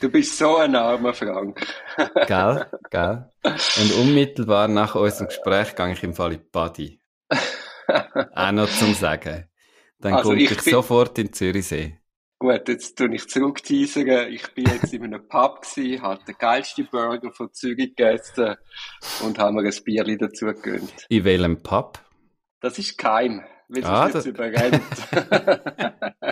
Du bist so ein armer Frank. Gell, gell. Und unmittelbar nach unserem Gespräch gehe ich im Fall in die Body. Auch noch zum Sagen. Dann Also komme ich ich, bin- sofort in Zürichsee. Gut, jetzt tue ich zurückteasern. Ich bin jetzt in einem Pub gsi, habe den geilsten Burger von Zürich gegessen und habe mir ein Bierli dazu gegönnt. In welchem Pub? Das ist geheim, weil Ah, sonst das- überrennt.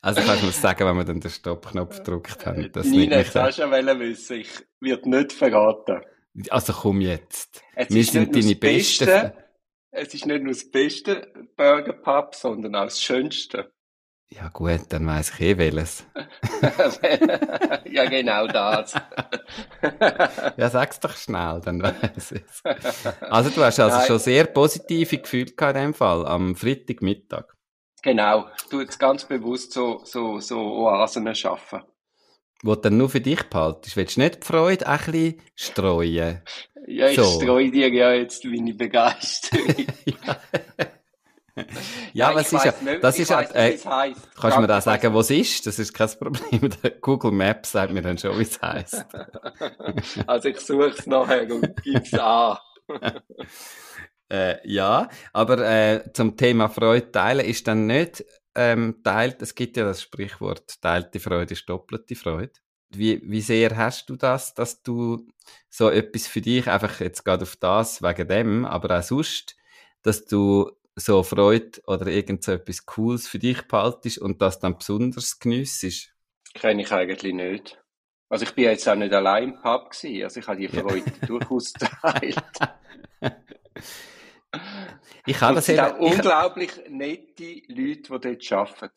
Also kannst du mir sagen, wenn wir dann den Stoppknopf gedrückt haben. Das nimmt Nina, mich jetzt hast du ja wissen, ich wird nicht verraten. Also komm jetzt. Es Wir ist sind nicht nur deine das Besten. Beste, es ist nicht nur das beste Burger Pub, sondern auch das schönste. Ja gut, dann weiss ich eh welches. ja, genau das. Ja, sag's doch schnell, dann weiss ich's. Also du hast also Nein. schon sehr positive Gefühle gehabt in dem Fall, am Freitagmittag. Genau. Tue jetzt ganz bewusst so, so, so Oasen schaffen. Wo du dann nur für dich behaltest. Willst du nicht die Freude ein bisschen streuen? Ja, ich So. streue dir ja jetzt meine Begeisterung. Ja, ich es ist ja, das ich ist ja, äh, wie es heisst. kannst du mir da sagen, wo es ist? Das ist kein Problem. Google Maps sagt mir dann schon, wie es heisst. Also ich suche es nachher und gebe es an. Äh, ja, aber äh, zum Thema Freude teilen ist dann nicht ähm, teilt, es gibt ja das Sprichwort, teilte Freude ist doppelte Freude. Wie, wie sehr hast du das, dass du so etwas für dich, einfach jetzt gerade auf das, wegen dem, aber auch sonst, dass du so Freude oder irgend so etwas Cooles für dich behaltest und das dann besonders geniessest? Kenne ich eigentlich nicht. Also ich bin jetzt auch nicht allein im Pub gewesen. Also ich habe die Ja. Freude durchaus geteilt. Ich habe das es sind eben, auch ich, unglaublich nette Leute, die dort arbeiten.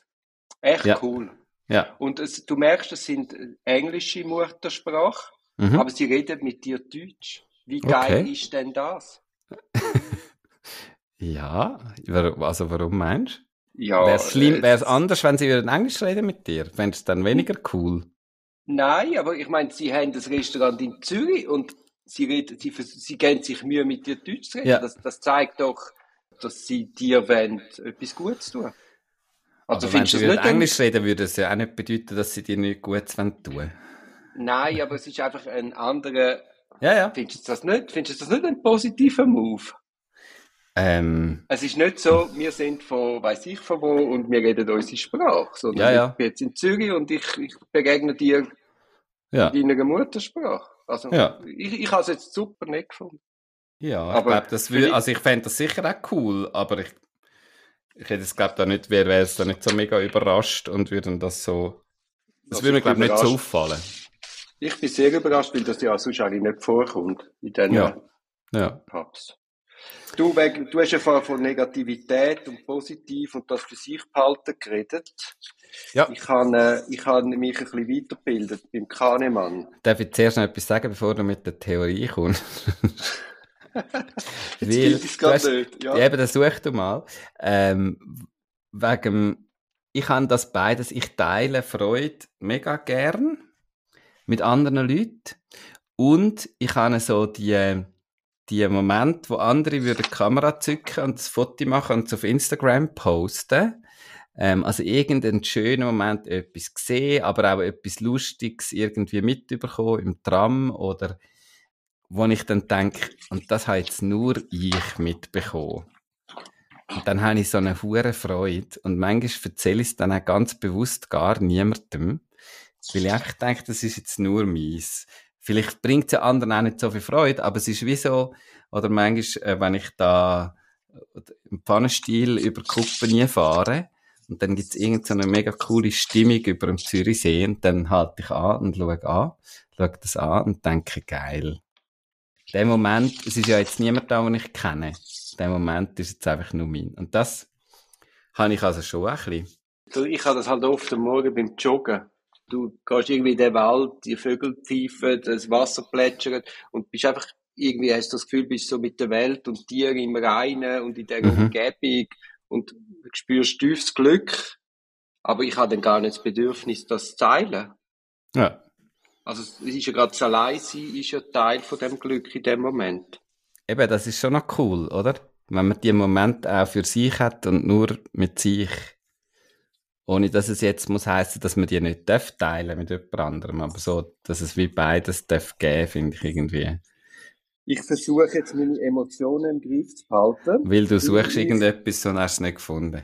Echt Ja. cool. ja, Und es, du merkst, es sind englische Muttersprache, mhm. aber sie reden mit dir Deutsch. Wie geil Okay. ist denn das? ja, also warum meinst du? Ja, Wäre es schlimm, äh, wäre es anders, wenn sie würden Englisch reden mit dir? Fändest du es dann weniger cool? Nein, aber ich meine, sie haben das Restaurant in Zürich und sie, reden, sie, sie geben sich Mühe, mit dir Deutsch zu reden. Ja. Das, das zeigt doch, dass sie dir wollen, etwas Gutes tun. Also aber wenn findest du sie nicht? Englisch reden, würde es ja auch nicht bedeuten, dass sie dir nichts Gutes tun wollen. Nein, aber es ist einfach ein anderer. Ja, ja. Findest du das nicht? Findest du das nicht ein positiver Move? Ähm, Es ist nicht so, wir sind von, weiß ich von wo und wir reden unsere Sprache, sondern Ja, ja. ich bin jetzt in Zürich und ich, ich begegne dir ja. in deiner Muttersprache. Also Ja. ich, ich habe es jetzt super nicht gefunden. Ja, ich Aber glaube, das vielleicht- also ich fände das sicher auch cool, aber ich, ich hätte es, glaube da nicht, wäre es da nicht so mega überrascht und würde das so, das Also würde mir, ich glaube nicht so auffallen. Ich bin sehr überrascht, weil das ja sonst eigentlich nicht vorkommt in diesen Ja. Ja. Pubs. Du, wegen, du hast ja vorher von Negativität und positiv und das für sich behalten geredet. Ja. Ich habe, äh, ich habe mich ein bisschen weitergebildet beim Kahnemann. Darf ich zuerst noch etwas sagen, bevor du mit der Theorie kommst? Jetzt Weil gilt es du hast- nicht. Ja. Ja, eben, das such du mal. Ähm, wegen, ich habe das beides, ich teile Freude mega gern mit anderen Leuten und ich habe so die, die Momente, wo andere würden die Kamera zücken und das Foto machen und es auf Instagram posten. Ähm, also irgendeinen schönen Moment etwas gesehen, aber auch etwas Lustiges irgendwie mitbekommen im Tram oder wo ich dann denke, und das habe jetzt nur ich mitbekommen. Und dann habe ich so eine hure Freude. Und manchmal erzähle ich es dann auch ganz bewusst gar niemandem. Weil ich einfach denke, das ist jetzt nur meins. Vielleicht bringt es anderen auch nicht so viel Freude, aber es ist wie so, oder manchmal, äh, wenn ich da äh, im Pfannenstiel über die Kuppen fahre, und dann gibt es irgendeine mega coole Stimmung über dem Zürichsee, und dann halte ich an und schaue an, schaue das an und denke, geil. In dem Moment, es ist ja jetzt niemand da, den ich kenne. In dem Moment ist jetzt einfach nur mein. Und das habe ich also schon ein bisschen. Du, Ich habe das halt oft am Morgen beim Joggen. Du gehst irgendwie in den Wald, die Vögel pfeifen, das Wasser plätschert und bist einfach irgendwie hast du das Gefühl, bist so mit der Welt und dir im Reinen und in dieser Mhm. Umgebung und spürst tiefes Glück. Aber ich habe dann gar nicht das Bedürfnis, das zu teilen. Ja. Also es ist ja gerade das Alleinsein ist ja Teil von dem Glück in dem Moment. Eben, das ist schon noch cool, oder? Wenn man die Moment auch für sich hat und nur mit sich. Ohne dass es jetzt muss heißen, dass man die nicht darf teilen mit jemand anderem. Aber so, dass es wie beides darf geben, finde ich irgendwie. Ich versuche jetzt meine Emotionen im Griff zu behalten. Weil du suchst Ich- irgendetwas und hast es nicht gefunden.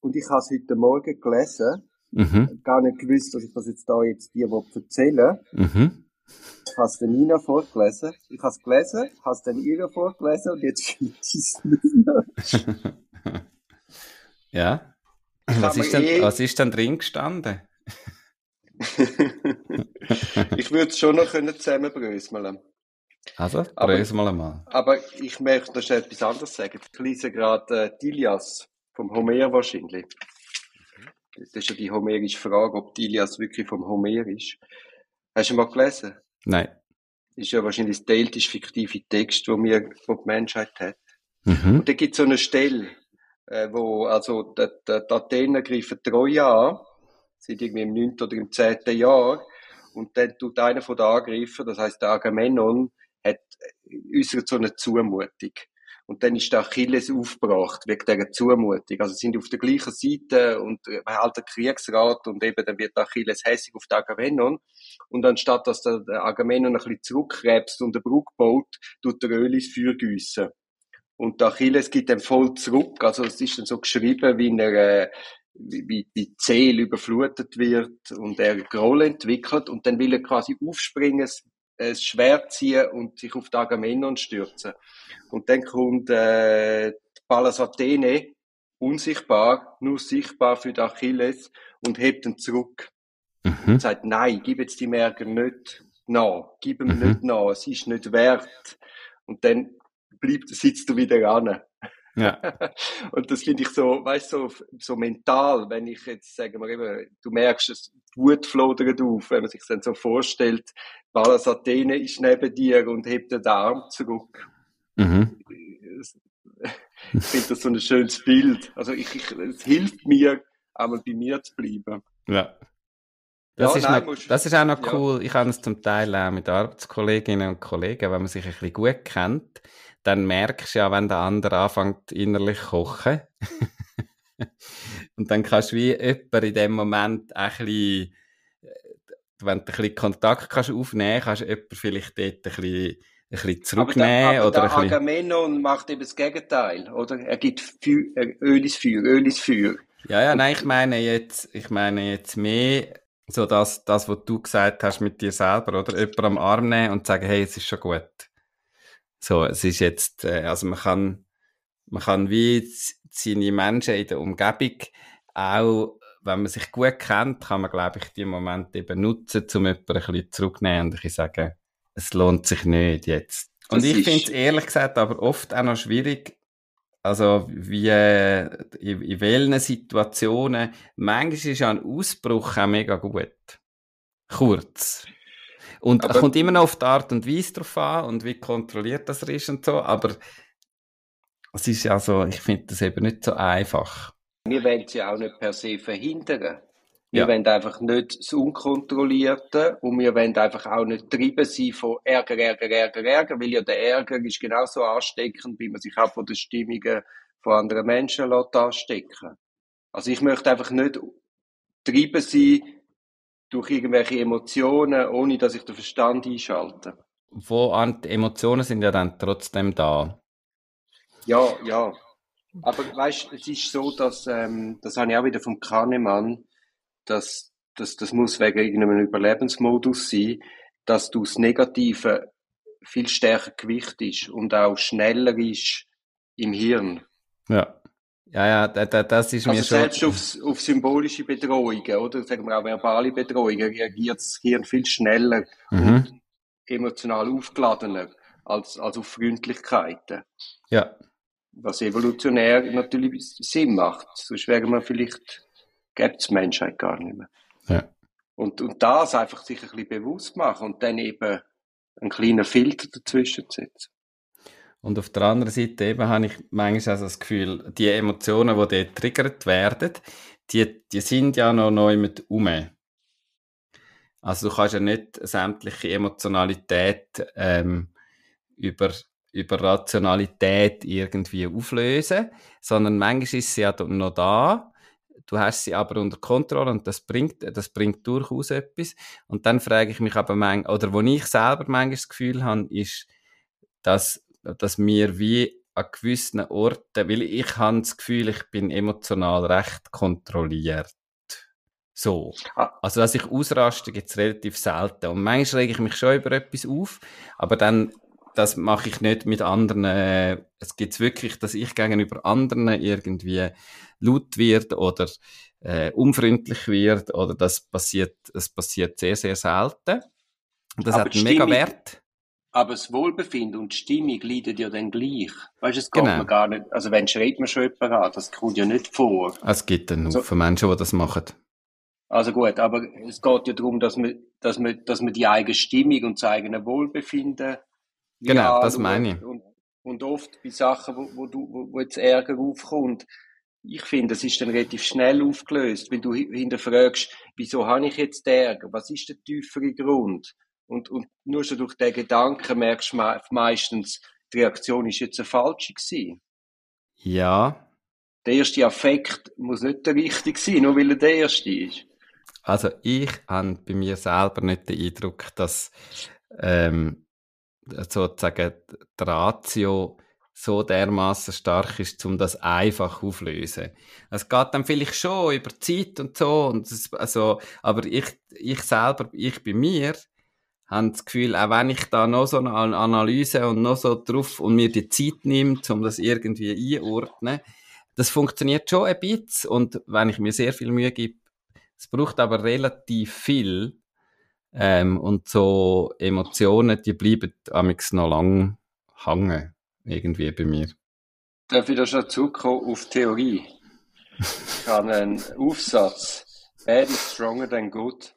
Und ich habe es heute Morgen gelesen. Mhm. Gar nicht gewusst, dass ich das jetzt da jetzt dir erzählen. Mhm. Ich habe es der Nina vorgelesen. Ich habe es gelesen, habe es dann ihr vorgelesen und jetzt finde ich es nicht mehr. Ja. Was ist, denn, eh- was ist denn drin gestanden? ich würde es schon noch können zusammenbröseln Also, Aber- brösel mal einmal. Aber ich möchte noch schnell etwas anderes sagen. Ich lese gerade äh, Dilias vom Homer wahrscheinlich. Das ist ja die homerische Frage, ob Dilias wirklich vom Homer ist. Hast du mal gelesen? Nein. ist ja wahrscheinlich das älteste fiktive Text, wo wir, wo die Menschheit hat. Mhm. Und da gibt es so eine Stelle, äh, wo, also, die, die, die Athener greifen Troja an, sind irgendwie im 9. oder im 10. Jahr, und dann tut einer von den Angreifern, das heißt der Agamemnon, hat, äh, äußert so eine Zumutung. Und dann ist der Achilles aufgebracht, wegen dieser Zumutung. Also, sind auf der gleichen Seite und äh, halt der Kriegsrat und eben dann wird Achilles hässig auf den Agamemnon. Und anstatt dass der, der Agamemnon ein bisschen zurückkrebst und eine Brücke baut, tut der Öl ins Feuer gießen. Und der Achilles gibt dann voll zurück. Also es ist dann so geschrieben, wie er, äh, wie, wie die Zähl überflutet wird und er Groll entwickelt und dann will er quasi aufspringen, ein Schwert ziehen und sich auf den Agamemnon stürzen. Und dann kommt äh, Pallas Athene, unsichtbar, nur sichtbar für den Achilles und hebt ihn zurück Mhm. und sagt, nein, gib jetzt die Merker nicht nach, gib ihm Mhm. nicht nach, es ist nicht wert. Und dann bleibt, sitzt du wieder an. Ja. Und das finde ich so, weißt du, so, so mental, wenn ich jetzt, sagen wir eben, du merkst, es Wut flodert auf, wenn man sich dann so vorstellt, Pallas Athene ist neben dir und hebt den Arm zurück. Mhm. Ich finde das so ein schönes Bild. Also ich, ich, es hilft mir, einmal bei mir zu bleiben. Ja. Das, Ja, ist nein, noch, musst- das ist auch noch ja. cool. Ich habe es zum Teil auch mit Arbeitskolleginnen und Kollegen, wenn man sich ein bisschen gut kennt, dann merkst du ja, wenn der andere anfängt innerlich zu kochen. und dann kannst du wie jemand in dem Moment ein bisschen, äh, wenn du ein bisschen Kontakt kannst aufnehmen kannst, du jemanden vielleicht dort ein bisschen, ein bisschen Aber zurücknehmen der, aber oder der ein bisschen, Agamemnon macht eben das Gegenteil, oder? Er gibt Feu äh, Öl ins Feuer, Öl ins Feuer. Ja, ja, nein, ich meine jetzt, ich meine jetzt mehr so das, das, was du gesagt hast mit dir selber, oder? Jemand am Arm nehmen und sagen, hey, es ist schon gut. So, es ist jetzt, äh, also man kann, man kann wie seine Menschen in der Umgebung auch, wenn man sich gut kennt, kann man, glaube ich, die Momente eben nutzen, um jemanden ein bisschen zurückzunehmen und ein bisschen sagen, es lohnt sich nicht jetzt. Und Das ich finde es ehrlich gesagt aber oft auch noch schwierig, also, wie, äh, in, in welchen Situationen, manchmal ist ja ein Ausbruch auch mega gut. Kurz. Und Aber- kommt immer noch auf die Art und Weise drauf an und wie kontrolliert das ist und so, aber es ist ja so, ich finde das eben nicht so einfach. Wir wollen sie auch nicht per se verhindern. Wir Ja. wollen einfach nicht das Unkontrollierte und wir wollen einfach auch nicht treiben sein von Ärger, Ärger, Ärger, Ärger, weil ja der Ärger ist genauso ansteckend, wie man sich auch von den Stimmungen von anderen Menschen lässt anstecken. Also ich möchte einfach nicht treiben sein durch irgendwelche Emotionen, ohne dass ich den Verstand einschalte. Wo die Emotionen sind ja dann trotzdem da. Ja, ja. Aber weißt, es ist so, dass ähm, das habe ich auch wieder vom Kahnemann, dass, dass das muss wegen irgendeinem Überlebensmodus sein, dass du das Negative viel stärker gewichtest und auch schneller ist im Hirn. Ja. Ja, ja, da, da, das ist Also mir schon. selbst aufs, auf symbolische Bedrohungen, oder sagen wir auch verbale Bedrohungen, reagiert das Hirn viel schneller Mhm. und emotional aufgeladener als, als auf Freundlichkeiten. Ja. Was evolutionär natürlich Sinn macht. Sonst wäre man vielleicht, gäbe es Menschheit gar nicht mehr. Ja. Und, und das einfach sich ein bisschen bewusst machen und dann eben einen kleinen Filter dazwischen setzen. Und auf der anderen Seite eben habe ich manchmal also das Gefühl, die Emotionen, die dort triggert werden, die, die sind ja noch neu mit um. Also du kannst ja nicht sämtliche Emotionalität ähm, über, über Rationalität irgendwie auflösen, sondern manchmal ist sie ja noch da. Du hast sie aber unter Kontrolle und das bringt, das bringt durchaus etwas. Und dann frage ich mich aber manchmal, oder wo ich selber manchmal das Gefühl habe, ist, dass dass mir wie an gewissen Orten, weil ich habe das Gefühl, ich bin emotional recht kontrolliert. So. Ah. Also, dass ich ausraste, gibt es relativ selten. Und manchmal rege ich mich schon über etwas auf, aber dann, das mache ich nicht mit anderen. Es gibt wirklich, dass ich gegenüber anderen irgendwie laut wird oder äh, unfreundlich wird oder das passiert, es passiert sehr, sehr selten. Das aber hat einen mega Wert. Aber das Wohlbefinden und die Stimmung leiden ja dann gleich. Weißt du, es geht genau. man gar nicht, also wenn schreibt man schon jemanden an, das kommt ja nicht vor. Es gibt einen also, Haufen Menschen, die das machen. Also gut, aber es geht ja darum, dass man, dass man, dass man die eigene Stimmung und das eigene Wohlbefinden Genau, das meine ich. Und, und oft bei Sachen, wo, wo, du, wo, jetzt Ärger aufkommt, ich finde, es ist dann relativ schnell aufgelöst, wenn du hinterfragst, wieso habe ich jetzt Ärger? Was ist der tiefere Grund? Und, und nur schon durch den Gedanken merkst du meistens, die Reaktion ist jetzt eine falsche gewesen. Ja. Der erste Affekt muss nicht der richtige sein, nur weil er der erste ist. Also ich habe bei mir selber nicht den Eindruck, dass ähm, sozusagen die Ratio so dermaßen stark ist, um das einfach auflösen. Es geht dann vielleicht schon über Zeit und so, und das, also, aber ich, ich selber, ich bei mir, haben das Gefühl, auch wenn ich da noch so eine Analyse und noch so drauf und mir die Zeit nimmt, um das irgendwie einordnen, das funktioniert schon ein bisschen und wenn ich mir sehr viel Mühe gebe, es braucht aber relativ viel ähm, und so Emotionen, die bleiben amix noch lang hängen, irgendwie bei mir. Darf ich da schon zurückkommen auf Theorie? Ich habe einen Aufsatz, Bad is stronger than good.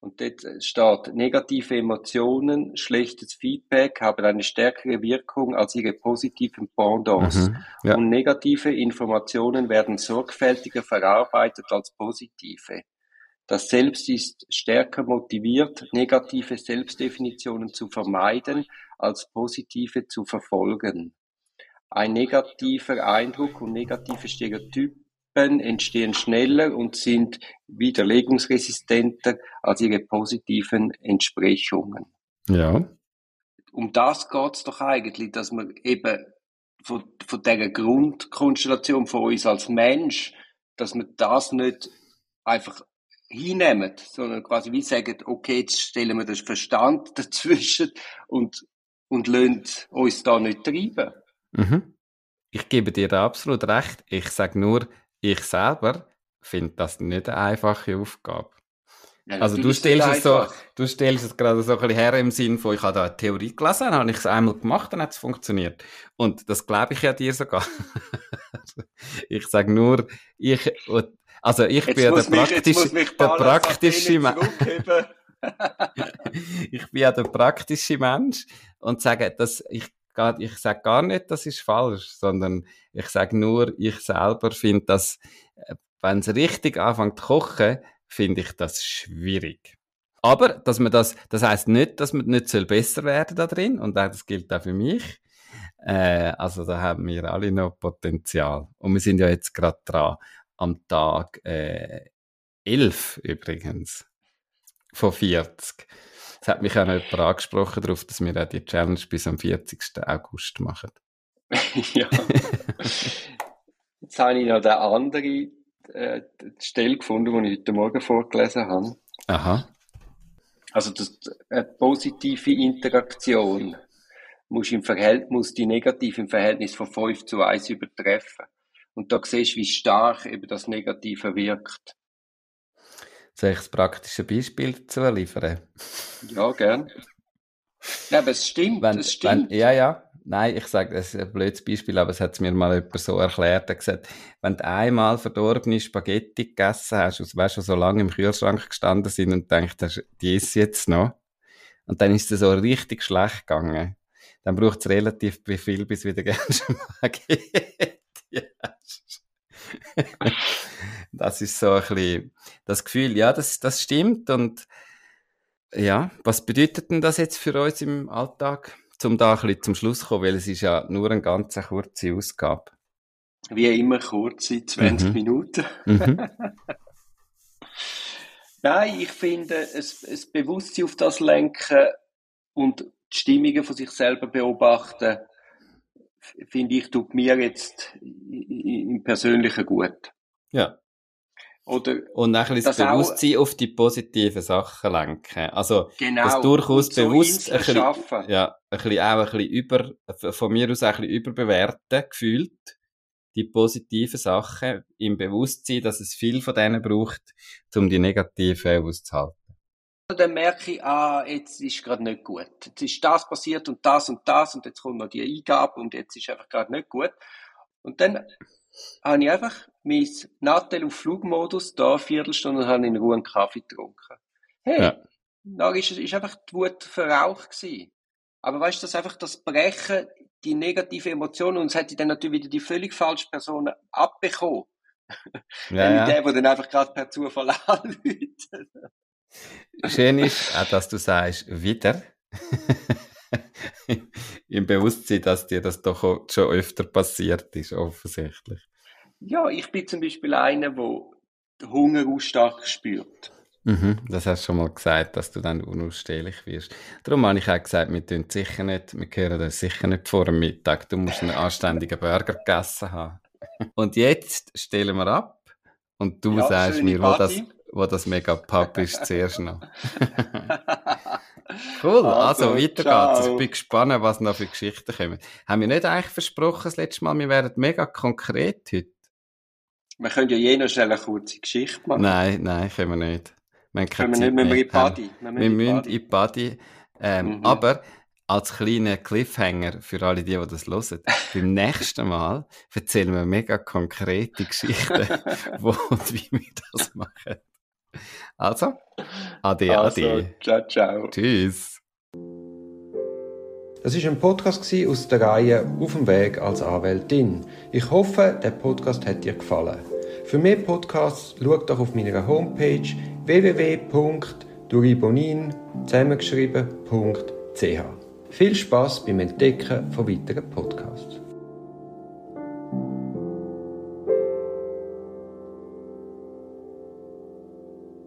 Und dort steht, negative Emotionen, schlechtes Feedback haben eine stärkere Wirkung als ihre positiven Pendants. Mhm, ja. Und negative Informationen werden sorgfältiger verarbeitet als positive. Das Selbst ist stärker motiviert, negative Selbstdefinitionen zu vermeiden, als positive zu verfolgen. Ein negativer Eindruck und negative Stereotype entstehen schneller und sind widerlegungsresistenter als ihre positiven Entsprechungen. Ja. Um das geht es doch eigentlich, dass man eben von, von dieser Grundkonstellation von uns als Mensch, dass man das nicht einfach hinnehmen, sondern quasi wie sagen, okay, jetzt stellen wir den Verstand dazwischen und, und lassen uns da nicht treiben. Mhm. Ich gebe dir absolut recht. Ich sage nur, ich selber finde das nicht eine einfache Aufgabe. Ja, also du stellst, es so, du stellst es gerade so ein bisschen her im Sinn von, ich habe da eine Theorie gelesen, dann habe ich es einmal gemacht, dann hat es funktioniert. Und das glaube ich ja dir sogar. ich sage nur, ich, also ich jetzt bin ja der, praktisch, der praktische Mensch. ich bin ja der praktische Mensch und sage, dass ich ich sage gar nicht, das ist falsch, sondern ich sage nur, ich selber finde das, äh, wenn es richtig anfängt zu kochen, finde ich das schwierig. Aber, dass man das, das heißt nicht, dass man nicht soll besser werden da drin, und das gilt auch für mich. Äh, also da haben wir alle noch Potenzial. Und wir sind ja jetzt gerade dran, am Tag äh, 11 übrigens, von 40. Es hat mich auch noch jemand angesprochen darauf, dass wir auch die Challenge bis am 40. August machen. ja. Jetzt habe ich noch eine andere äh, Stelle gefunden, die ich heute Morgen vorgelesen habe. Aha. Also das, eine positive Interaktion muss, im Verhältnis, muss die negative im Verhältnis von 5 zu 1 übertreffen. Und da siehst du, wie stark eben das Negative wirkt. Soll ich das praktische Beispiel dazu liefern? Ja, gern. Ja, aber es stimmt, wenn, es stimmt. Wenn, ja, ja. nein, ich sage, das ist ein blödes Beispiel, aber es hat mir mal jemand so erklärt. Er gesagt, wenn du einmal verdorbene Spaghetti gegessen hast, und weißt du, so lange im Kühlschrank gestanden sind und denkst, hast, die ist jetzt noch, und dann ist es so richtig schlecht gegangen, dann braucht es relativ viel, bis wieder gerne Spaghetti hast. das ist so ein bisschen das Gefühl, ja, das, das stimmt und ja, was bedeutet denn das jetzt für uns im Alltag? Zum da ein bisschen zum Schluss kommen, weil es ist ja nur eine ganz kurze Ausgabe. Wie immer kurze, 20 Mhm. Minuten. Mhm. Nein, ich finde, es, es Bewusstsein auf das lenken und die Stimmungen von sich selber beobachten, finde ich, tut mir jetzt im Persönlichen gut. ja. Oder Und dann ein bisschen das auch- Bewusstsein auf die positiven Sachen lenken. Also, genau. das durchaus und so bewusst ein bisschen, schaffen. ja, ein bisschen auch ein bisschen über, von mir aus auch ein bisschen überbewerten gefühlt. Die positiven Sachen im Bewusstsein, dass es viel von denen braucht, um die negativen auszuhalten. dann merke ich, ah, jetzt ist gerade nicht gut. Jetzt ist das passiert und das und das und jetzt kommt noch die Eingabe und jetzt ist einfach gerade nicht gut. Und dann habe ich einfach mein Nattel auf Flugmodus, da eine Viertelstunde und habe in Ruhe einen Kaffee getrunken. Hey, Ja. dann ist, ist einfach die Wut verraucht gewesen. Aber weißt du, das einfach das Brechen, die negative Emotionen, und es hätte dann natürlich wieder die völlig falsche Person abbekommen. Ja, ja. der, der dann einfach gerade per Zufall anruft. Schön ist auch, dass du sagst, wieder. Im Bewusstsein, dass dir das doch schon öfter passiert ist, offensichtlich. Ja, ich bin zum Beispiel einer, der Hunger auch stark spürt. Mhm, das hast du schon mal gesagt, dass du dann unausstehlich wirst. Darum habe ich auch gesagt, wir tun sicher nicht, wir hören das sicher nicht vor dem Mittag. Du musst einen anständigen Burger gegessen haben. Und jetzt stellen wir ab und du Ja, sagst mir, wo das, Party. Wo das mega Pub ist, zuerst noch. Cool, also, Also, weiter ciao. geht's. Ich bin gespannt, was noch für Geschichten kommen. Haben wir nicht eigentlich versprochen, das letzte Mal, wir wären mega konkret heute? Wir können ja je noch schnell eine kurze Geschichte machen. Nein, nein, können wir nicht. Wir können wir Zeit nicht, müssen wir mehr. in die Party. Wir Wir müssen in die Party. Ähm, Mhm. Aber als kleiner Cliffhanger für alle, die, die das hören, beim nächsten Mal erzählen wir mega konkrete Geschichten, wo und wie wir das machen. Also, ade, Also, ade. ciao, ciao. Tschüss. Das war ein Podcast aus der Reihe Auf dem Weg als Anwältin. Ich hoffe, der Podcast hat dir gefallen. Für mehr Podcasts schau doch auf meiner Homepage www.duribonin zusammengeschrieben.ch. Viel Spaß beim Entdecken von weiteren Podcasts.